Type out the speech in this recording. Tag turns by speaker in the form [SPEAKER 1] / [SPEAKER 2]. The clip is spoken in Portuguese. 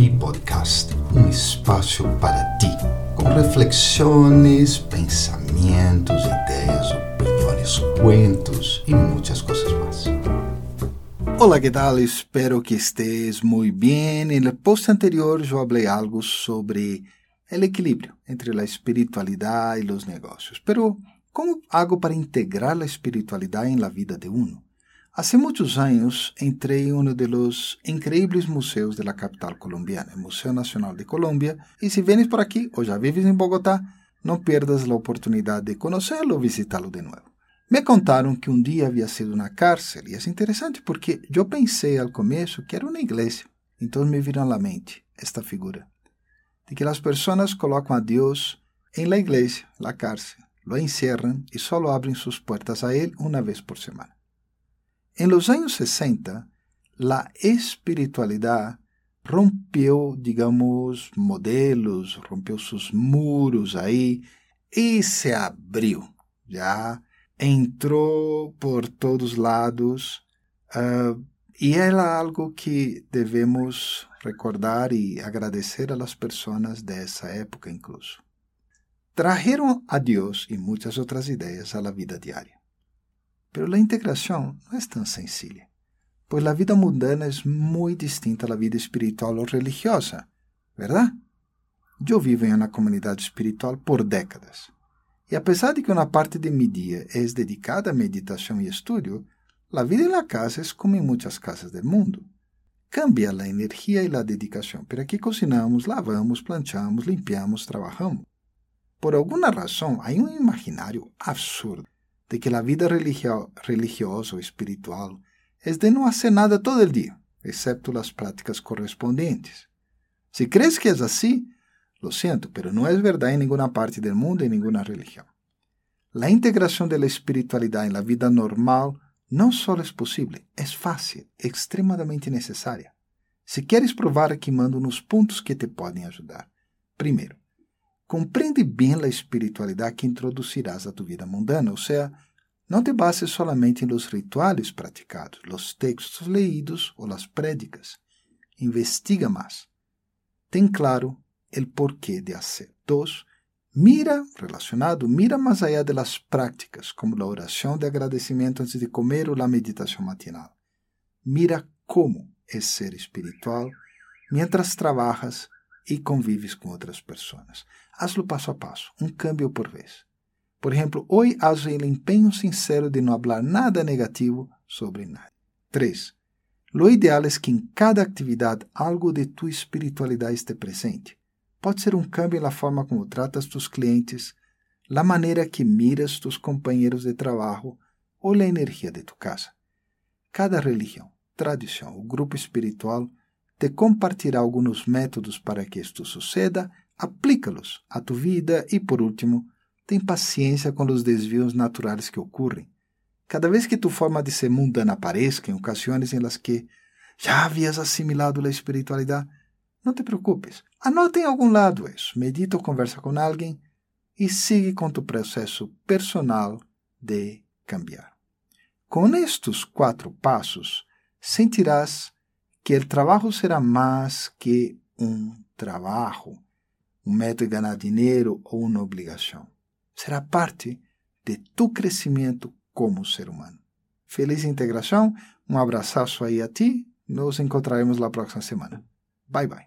[SPEAKER 1] Mi Podcast, um espaço para ti, com reflexões, pensamentos, ideias, opiniões, cuentos e muitas coisas mais. Olá, que tal? Espero que estés muito bem. No post anterior eu falei algo sobre o equilíbrio entre a espiritualidade e os negócios. Pero, como hago para integrar a espiritualidade na vida de uno? Hace muchos años entré en uno de los increíbles museos de la capital colombiana, el Museo Nacional de Colombia, y si vienes por aquí o ya vives en Bogotá, no pierdas la oportunidad de conocerlo o visitarlo de nuevo. Me contaron que un día había sido una cárcel, y es interesante porque yo pensé al comienzo que era una iglesia. Entonces me vino a la mente esta figura, de que las personas colocan a Dios en la iglesia, la cárcel, lo encierran y solo abren sus puertas a Él una vez por semana. En los años 60, la espiritualidad rompió, digamos, modelos, rompió sus muros ahí y se abrió. Ya entró por todos lados uh, y era algo que debemos recordar y agradecer a las personas de esa época incluso. Trajeron a Dios y muchas otras ideas a la vida diaria. Pero a integração não é tão sencilla, pois a vida mundana é muito distinta da vida espiritual ou religiosa, ¿verdad? Eu vivo em uma comunidade espiritual por décadas. E apesar de que uma parte de meu dia é dedicada a meditação e estudo, a vida na casa é como em muitas casas do mundo. Cambia a energia e a dedicação, pero aqui cozinamos, lavamos, planchamos, limpiamos, trabalhamos. Por alguma razão, há um imaginário absurdo de que a vida religio religiosa ou espiritual é de não fazer nada todo o dia, excepto as práticas correspondentes. Se crees que é assim, lo siento, pero não é verdade em nenhuma parte do mundo e em nenhuma religião. A integração da espiritualidade na vida normal não só é possível, é fácil, extremadamente necessária. Se queres provar, aqui mando nos pontos que te podem ajudar. Primeiro, Compreende bem a espiritualidade que introduzirás a tu vida mundana, ou seja, não te bases solamente nos rituais praticados, los textos leídos ou las prédicas. Investiga mais. Ten claro el porquê de hacer. Dos, mira, relacionado, mira mais allá de las prácticas, como a oração de agradecimento antes de comer ou a meditação matinal. Mira como é ser espiritual mientras trabajas e convives com outras pessoas. Hazlo passo a passo, um cambio por vez. Por exemplo, hoje haz o empenho sincero de não falar nada negativo sobre nadie. 3. Lo ideal é que em cada atividade algo de tu espiritualidade esteja presente. Pode ser um cambio na forma como tratas tus clientes, la maneira que miras tus companheiros de trabalho ou a energia de tu casa. Cada religião, tradição ou grupo espiritual te compartirá alguns métodos para que isto suceda, aplícalos a tu vida e, por último, tem paciência com os desvios naturais que ocorrem. Cada vez que tu forma de ser mundana apareça em ocasiões em las que já havias assimilado a espiritualidade, não te preocupes. Anota em algum lado isso, medita ou conversa com alguém e siga com tu processo personal de cambiar. Com estes quatro passos, sentirás que o trabalho será mais que um trabalho, um método de ganhar dinheiro ou uma obrigação. Será parte de tu crescimento como ser humano. Feliz integração, um abraço aí a ti, nos encontraremos na próxima semana. Bye bye.